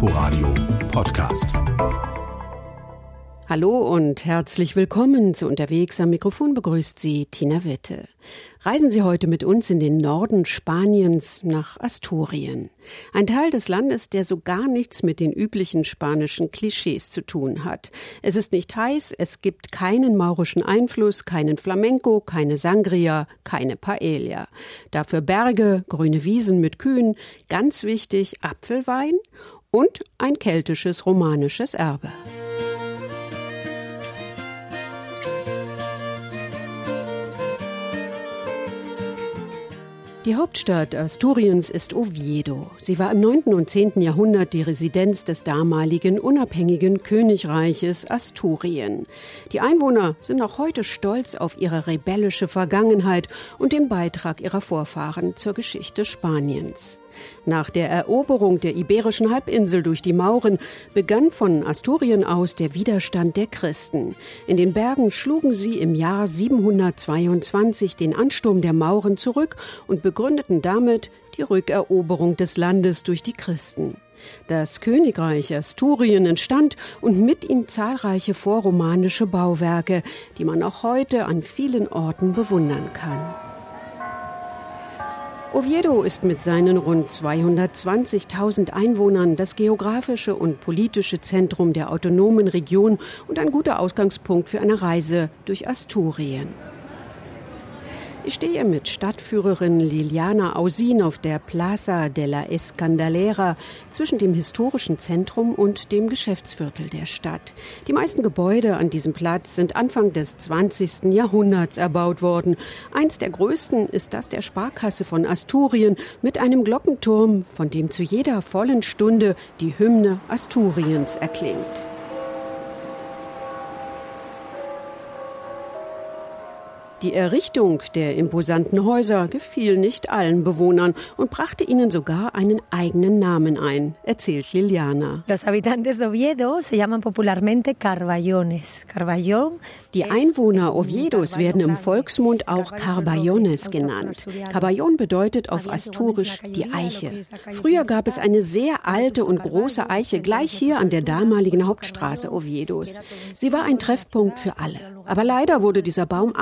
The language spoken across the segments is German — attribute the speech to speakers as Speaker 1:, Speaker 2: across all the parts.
Speaker 1: Inforadio Podcast.
Speaker 2: Hallo und herzlich willkommen zu Unterwegs. Am Mikrofon begrüßt Sie Tina Witte. Reisen Sie heute mit uns in den Norden Spaniens nach Asturien. Ein Teil des Landes, der so gar nichts mit den üblichen spanischen Klischees zu tun hat. Es ist nicht heiß, es gibt keinen maurischen Einfluss, keinen Flamenco, keine Sangria, keine Paella. Dafür Berge, grüne Wiesen mit Kühen, ganz wichtig Apfelwein und ein keltisches romanisches Erbe. Die Hauptstadt Asturiens ist Oviedo. Sie war im 9. und 10. Jahrhundert die Residenz des damaligen unabhängigen Königreiches Asturien. Die Einwohner sind auch heute stolz auf ihre rebellische Vergangenheit und den Beitrag ihrer Vorfahren zur Geschichte Spaniens. Nach der Eroberung der iberischen Halbinsel durch die Mauren begann von Asturien aus der Widerstand der Christen. In den Bergen schlugen sie im Jahr 722 den Ansturm der Mauren zurück und begründeten damit die Rückeroberung des Landes durch die Christen. Das Königreich Asturien entstand und mit ihm zahlreiche vorromanische Bauwerke, die man auch heute an vielen Orten bewundern kann. Oviedo ist mit seinen rund 220.000 Einwohnern das geografische und politische Zentrum der autonomen Region und ein guter Ausgangspunkt für eine Reise durch Asturien. Ich stehe mit Stadtführerin Liliana Ausin auf der Plaza de la Escandalera zwischen dem historischen Zentrum und dem Geschäftsviertel der Stadt. Die meisten Gebäude an diesem Platz sind Anfang des 20. Jahrhunderts erbaut worden. Eins der größten ist das der Sparkasse von Asturien mit einem Glockenturm, von dem zu jeder vollen Stunde die Hymne Asturiens erklingt. Die Errichtung der imposanten Häuser gefiel nicht allen Bewohnern und brachte ihnen sogar einen eigenen Namen ein, erzählt Liliana.
Speaker 3: Los habitantes de Oviedo se llaman popularmente Carballones.
Speaker 2: Carballon die Einwohner Oviedos werden im Volksmund auch Carballones genannt. Carballon bedeutet auf Asturisch die Eiche. Früher gab es eine sehr alte und große Eiche gleich hier an der damaligen Hauptstraße Oviedos. Sie war ein Treffpunkt für alle. Aber leider wurde dieser Baum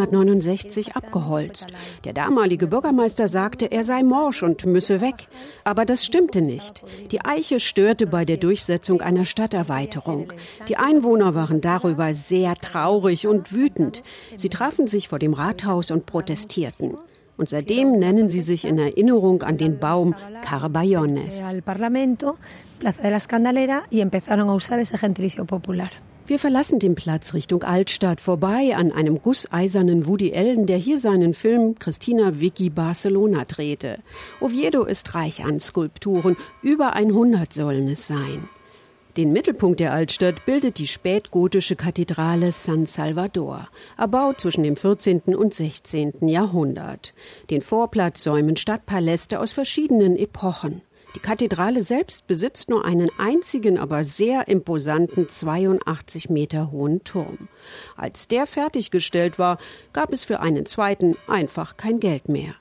Speaker 2: 1869 abgeholzt. Der damalige Bürgermeister sagte, er sei morsch und müsse weg. Aber das stimmte nicht. Die Eiche störte bei der Durchsetzung einer Stadterweiterung. Die Einwohner waren darüber sehr traurig und wütend. Sie trafen sich vor dem Rathaus und protestierten. Und seitdem nennen sie sich in Erinnerung an den Baum Carballones. Wir verlassen den Platz Richtung Altstadt vorbei an einem gusseisernen Woody Allen, der hier seinen Film Christina Vicky Barcelona drehte. Oviedo ist reich an Skulpturen, über 100 sollen es sein. Den Mittelpunkt der Altstadt bildet die spätgotische Kathedrale San Salvador, erbaut zwischen dem 14. und 16. Jahrhundert. Den Vorplatz säumen Stadtpaläste aus verschiedenen Epochen. Die Kathedrale selbst besitzt nur einen einzigen, aber sehr imposanten 82 Meter hohen Turm. Als der fertiggestellt war, gab es für einen zweiten einfach kein Geld mehr.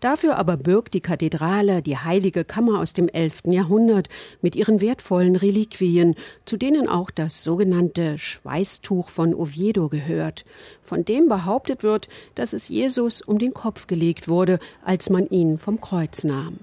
Speaker 2: Dafür aber birgt die Kathedrale die heilige Kammer aus dem 11. Jahrhundert mit ihren wertvollen Reliquien, zu denen auch das sogenannte Schweißtuch von Oviedo gehört, von dem behauptet wird, dass es Jesus um den Kopf gelegt wurde, als man ihn vom Kreuz nahm.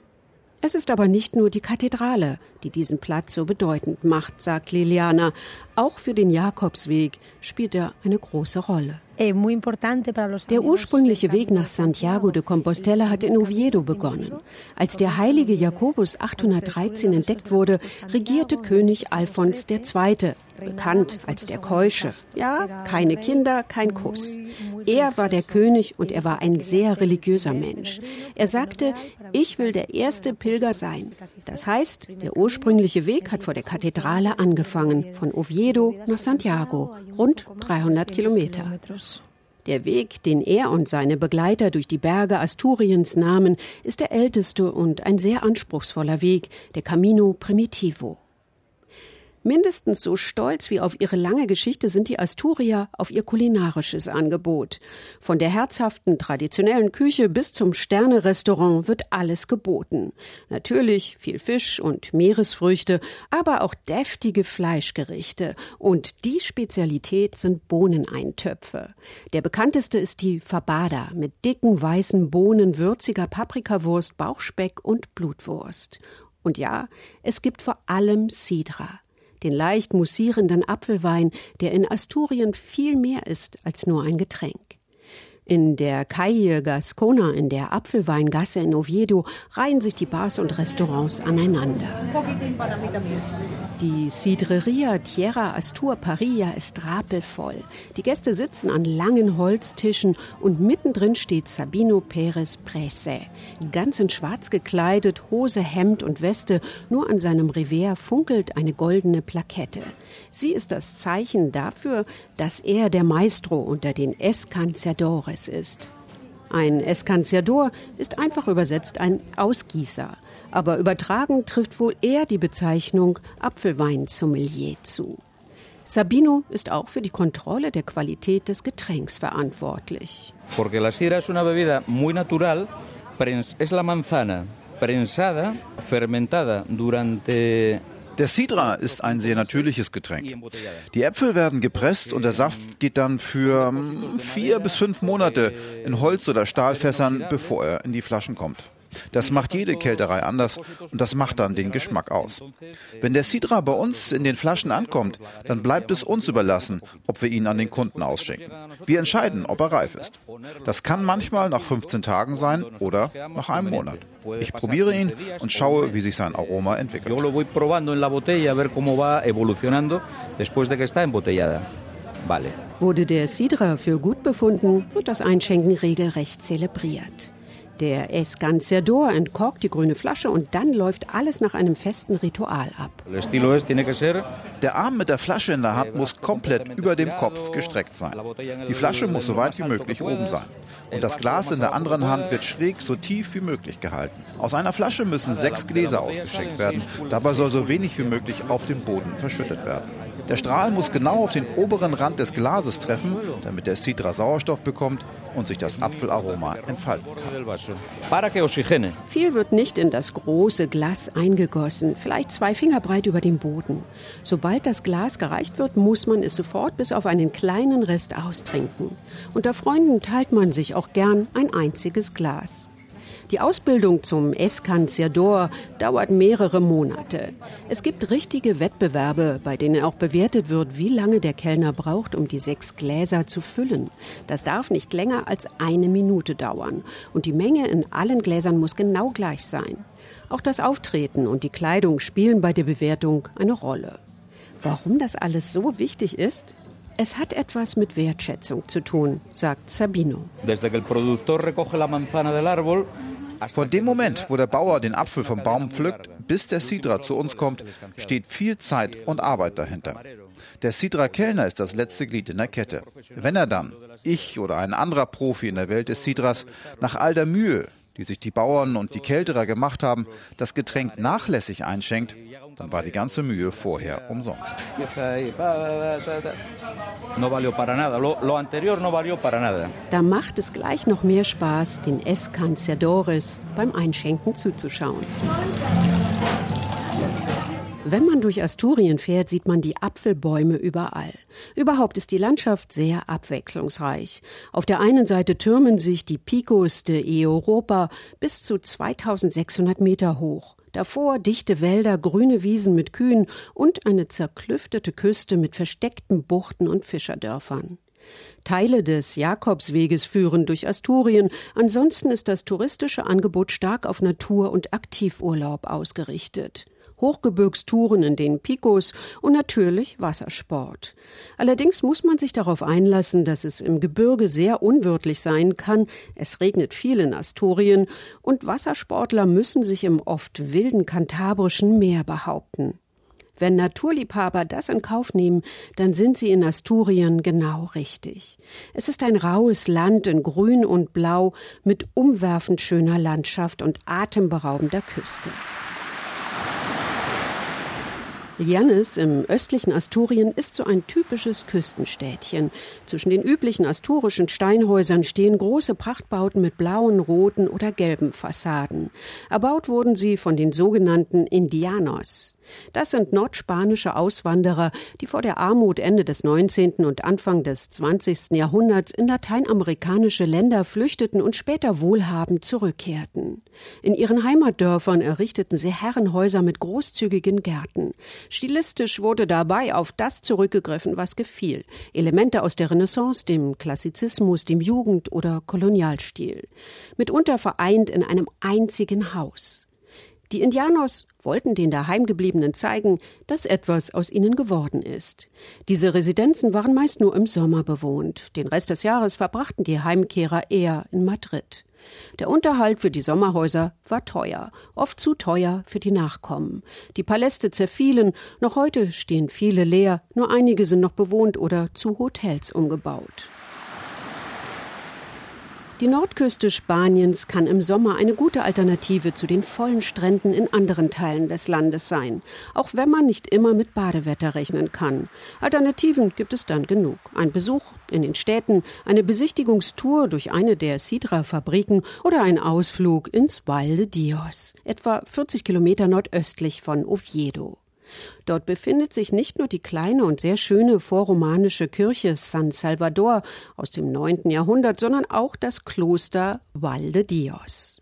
Speaker 2: Es ist aber nicht nur die Kathedrale, die diesen Platz so bedeutend macht, sagt Liliana. Auch für den Jakobsweg spielt er eine große Rolle. Der ursprüngliche Weg nach Santiago de Compostela hat in Oviedo begonnen. Als der heilige Jakobus 813 entdeckt wurde, regierte König Alfons II., bekannt als der Keusche. Ja, keine Kinder, kein Kuss. Er war der König und er war ein sehr religiöser Mensch. Er sagte, ich will der erste Pilger sein. Das heißt, der ursprüngliche Weg hat vor der Kathedrale angefangen, von Oviedo nach Santiago, rund 300 Kilometer. Der Weg, den er und seine Begleiter durch die Berge Asturiens nahmen, ist der älteste und ein sehr anspruchsvoller Weg, der Camino Primitivo. Mindestens so stolz wie auf ihre lange Geschichte sind die Asturier auf ihr kulinarisches Angebot. Von der herzhaften traditionellen Küche bis zum Sternerestaurant wird alles geboten. Natürlich viel Fisch und Meeresfrüchte, aber auch deftige Fleischgerichte. Und die Spezialität sind Bohneneintöpfe. Der bekannteste ist die Fabada mit dicken weißen Bohnen, würziger Paprikawurst, Bauchspeck und Blutwurst. Und ja, es gibt vor allem Sidra den leicht mussierenden Apfelwein, der in Asturien viel mehr ist als nur ein Getränk. In der Calle Gascona, in der Apfelweingasse in Oviedo, reihen sich die Bars und Restaurants aneinander. Die Sidreria Tierra Astur Parilla ist rappelvoll. Die Gäste sitzen an langen Holztischen und mittendrin steht Sabino Pérez Prese. Ganz in schwarz gekleidet, Hose, Hemd und Weste, nur an seinem Revers funkelt eine goldene Plakette. Sie ist das Zeichen dafür, dass er der Maestro unter den Escanciadores ist. Ein Escanciador ist einfach übersetzt ein Ausgießer aber übertragen trifft wohl eher die Bezeichnung Apfelweinsommelier zu. Sabino ist auch für die Kontrolle der Qualität des Getränks verantwortlich.
Speaker 4: Porque la sidra es una bebida muy natural, es la manzana prensada, fermentada durante
Speaker 5: der Sidra ist ein sehr natürliches Getränk. Die Äpfel werden gepresst und der Saft geht dann für hm, vier bis fünf Monate in Holz- oder Stahlfässern, bevor er in die Flaschen kommt. Das macht jede Kälterei anders und das macht dann den Geschmack aus. Wenn der Sidra bei uns in den Flaschen ankommt, dann bleibt es uns überlassen, ob wir ihn an den Kunden ausschenken. Wir entscheiden, ob er reif ist. Das kann manchmal nach 15 Tagen sein oder nach einem Monat. Ich probiere ihn und schaue, wie sich sein Aroma entwickelt.
Speaker 2: Wurde der Sidra für gut befunden, wird das Einschenken regelrecht zelebriert. Der Escanciador entkorkt die grüne Flasche und dann läuft alles nach einem festen Ritual ab.
Speaker 5: Der Arm mit der Flasche in der Hand muss komplett über dem Kopf gestreckt sein. Die Flasche muss so weit wie möglich oben sein. Und das Glas in der anderen Hand wird schräg so tief wie möglich gehalten. Aus einer Flasche müssen sechs Gläser ausgeschenkt werden. Dabei soll so wenig wie möglich auf dem Boden verschüttet werden. Der Strahl muss genau auf den oberen Rand des Glases treffen, damit der Citra Sauerstoff bekommt und sich das Apfelaroma entfalten.
Speaker 2: Viel wird nicht in das große Glas eingegossen, vielleicht zwei Finger breit über dem Boden. Sobald das Glas gereicht wird, muss man es sofort bis auf einen kleinen Rest austrinken. Unter Freunden teilt man sich auch gern ein einziges Glas. Die Ausbildung zum Escanciador dauert mehrere Monate. Es gibt richtige Wettbewerbe, bei denen auch bewertet wird, wie lange der Kellner braucht, um die sechs Gläser zu füllen. Das darf nicht länger als eine Minute dauern. Und die Menge in allen Gläsern muss genau gleich sein. Auch das Auftreten und die Kleidung spielen bei der Bewertung eine Rolle. Warum das alles so wichtig ist? Es hat etwas mit Wertschätzung zu tun, sagt Sabino. Desde que el productor recoge la manzana del árbol,
Speaker 5: von dem Moment, wo der Bauer den Apfel vom Baum pflückt, bis der Sidra zu uns kommt, steht viel Zeit und Arbeit dahinter. Der Sidra-Kellner ist das letzte Glied in der Kette. Wenn er dann, ich oder ein anderer Profi in der Welt des Sidras, nach all der Mühe, die sich die Bauern und die Kälterer gemacht haben, das Getränk nachlässig einschenkt, dann war die ganze Mühe vorher umsonst.
Speaker 2: Da macht es gleich noch mehr Spaß, den Escanciadores beim Einschenken zuzuschauen. Wenn man durch Asturien fährt, sieht man die Apfelbäume überall. Überhaupt ist die Landschaft sehr abwechslungsreich. Auf der einen Seite türmen sich die Picos de Europa bis zu 2600 Meter hoch. Davor dichte Wälder, grüne Wiesen mit Kühen und eine zerklüftete Küste mit versteckten Buchten und Fischerdörfern. Teile des Jakobsweges führen durch Asturien, ansonsten ist das touristische Angebot stark auf Natur- und Aktivurlaub ausgerichtet. Hochgebirgstouren in den Picos und natürlich Wassersport. Allerdings muss man sich darauf einlassen, dass es im Gebirge sehr unwirtlich sein kann. Es regnet viel in Asturien und Wassersportler müssen sich im oft wilden kantabrischen Meer behaupten. Wenn Naturliebhaber das in Kauf nehmen, dann sind sie in Asturien genau richtig. Es ist ein raues Land in Grün und Blau mit umwerfend schöner Landschaft und atemberaubender Küste. Llanes im östlichen Asturien ist so ein typisches Küstenstädtchen. Zwischen den üblichen asturischen Steinhäusern stehen große Prachtbauten mit blauen, roten oder gelben Fassaden. Erbaut wurden sie von den sogenannten Indianos. Das sind nordspanische Auswanderer, die vor der Armut Ende des 19. und Anfang des 20. Jahrhunderts in lateinamerikanische Länder flüchteten und später wohlhabend zurückkehrten. In ihren Heimatdörfern errichteten sie Herrenhäuser mit großzügigen Gärten. Stilistisch wurde dabei auf das zurückgegriffen, was gefiel. Elemente aus der Renaissance, dem Klassizismus, dem Jugend- oder Kolonialstil. Mitunter vereint in einem einzigen Haus. Die Indianos wollten den Daheimgebliebenen zeigen, dass etwas aus ihnen geworden ist. Diese Residenzen waren meist nur im Sommer bewohnt. Den Rest des Jahres verbrachten die Heimkehrer eher in Madrid. Der Unterhalt für die Sommerhäuser war teuer, oft zu teuer für die Nachkommen. Die Paläste zerfielen, noch heute stehen viele leer, nur einige sind noch bewohnt oder zu Hotels umgebaut. Die Nordküste Spaniens kann im Sommer eine gute Alternative zu den vollen Stränden in anderen Teilen des Landes sein, auch wenn man nicht immer mit Badewetter rechnen kann. Alternativen gibt es dann genug. Ein Besuch in den Städten, eine Besichtigungstour durch eine der Sidra-Fabriken oder ein Ausflug ins Valle de Dios, etwa 40 Kilometer nordöstlich von Oviedo. Dort befindet sich nicht nur die kleine und sehr schöne vorromanische Kirche San Salvador aus dem 9. Jahrhundert, sondern auch das Kloster Valde Dios.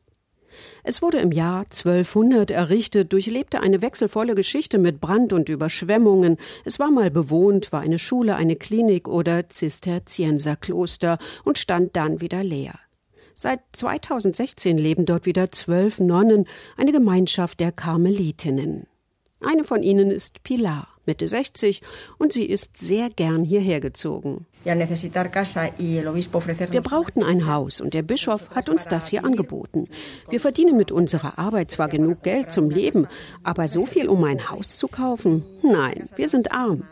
Speaker 2: Es wurde im Jahr 1200 errichtet, durchlebte eine wechselvolle Geschichte mit Brand und Überschwemmungen. Es war mal bewohnt, war eine Schule, eine Klinik oder Zisterzienserkloster und stand dann wieder leer. Seit 2016 leben dort wieder zwölf Nonnen, eine Gemeinschaft der Karmelitinnen. Eine von ihnen ist Pilar, Mitte 60, und sie ist sehr gern hierher gezogen. Wir brauchten ein Haus und der Bischof hat uns das hier angeboten. Wir verdienen mit unserer Arbeit zwar genug Geld zum Leben, aber so viel, um ein Haus zu kaufen? Nein, wir sind arm.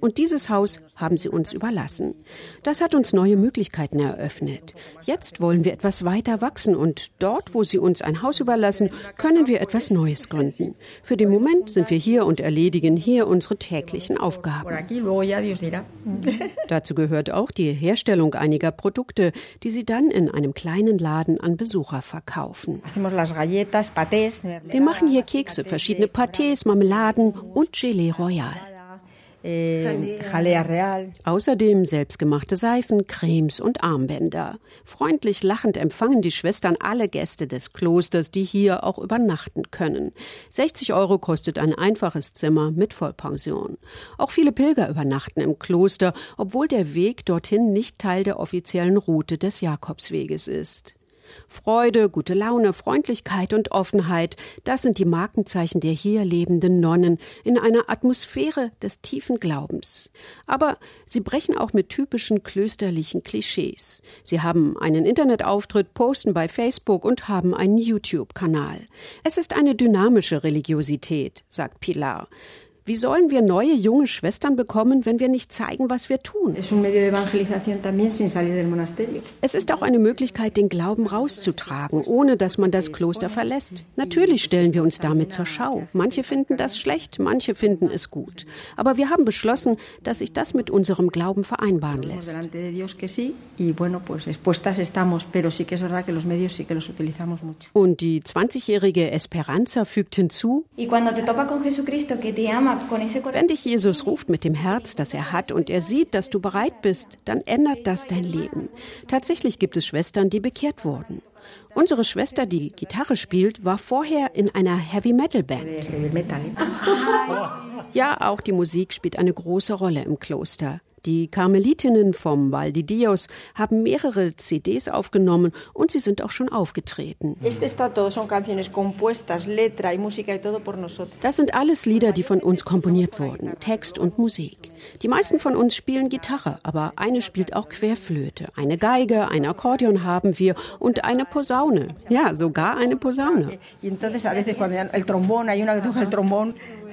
Speaker 2: Und dieses Haus haben sie uns überlassen. Das hat uns neue Möglichkeiten eröffnet. Jetzt wollen wir etwas weiter wachsen und dort, wo sie uns ein Haus überlassen, können wir etwas Neues gründen. Für den Moment sind wir hier und erledigen hier unsere täglichen Aufgaben. Dazu gehört auch die Herstellung einiger Produkte, die sie dann in einem kleinen Laden an Besucher verkaufen. Wir machen hier Kekse, verschiedene Pâtés, Marmeladen und Gelee Royal. Jalea Real. Außerdem selbstgemachte Seifen, Cremes und Armbänder. Freundlich lachend empfangen die Schwestern alle Gäste des Klosters, die hier auch übernachten können. 60 Euro kostet ein einfaches Zimmer mit Vollpension. Auch viele Pilger übernachten im Kloster, obwohl der Weg dorthin nicht Teil der offiziellen Route des Jakobsweges ist. Freude, gute Laune, Freundlichkeit und Offenheit, das sind die Markenzeichen der hier lebenden Nonnen in einer Atmosphäre des tiefen Glaubens. Aber sie brechen auch mit typischen klösterlichen Klischees. Sie haben einen Internetauftritt, posten bei Facebook und haben einen YouTube-Kanal. Es ist eine dynamische Religiosität, sagt Pilar. Wie sollen wir neue junge Schwestern bekommen, wenn wir nicht zeigen, was wir tun? Es ist auch eine Möglichkeit, den Glauben rauszutragen, ohne dass man das Kloster verlässt. Natürlich stellen wir uns damit zur Schau. Manche finden das schlecht, manche finden es gut. Aber wir haben beschlossen, dass sich das mit unserem Glauben vereinbaren lässt. Und die 20-jährige Esperanza fügt hinzu, wenn dich Jesus ruft mit dem Herz, das er hat, und er sieht, dass du bereit bist, dann ändert das dein Leben. Tatsächlich gibt es Schwestern, die bekehrt wurden. Unsere Schwester, die Gitarre spielt, war vorher in einer Heavy Metal Band. Ja, auch die Musik spielt eine große Rolle im Kloster. Die Karmelitinnen vom Val di Dios haben mehrere CDs aufgenommen und sie sind auch schon aufgetreten. Das sind alles Lieder, die von uns komponiert wurden, Text und Musik. Die meisten von uns spielen Gitarre, aber eine spielt auch Querflöte. Eine Geige, ein Akkordeon haben wir und eine Posaune. Ja, sogar eine Posaune.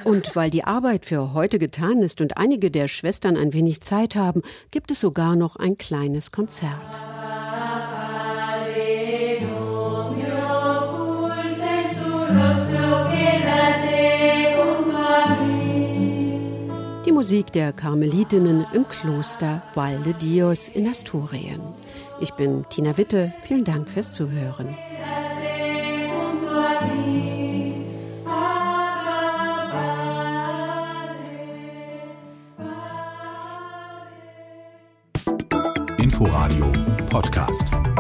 Speaker 2: Und weil die Arbeit für heute getan ist und einige der Schwestern ein wenig Zeit haben, gibt es sogar noch ein kleines Konzert. Musik der Karmelitinnen im Kloster Val de Dios in Asturien. Ich bin Tina Witte. Vielen Dank fürs Zuhören.
Speaker 1: Podcast.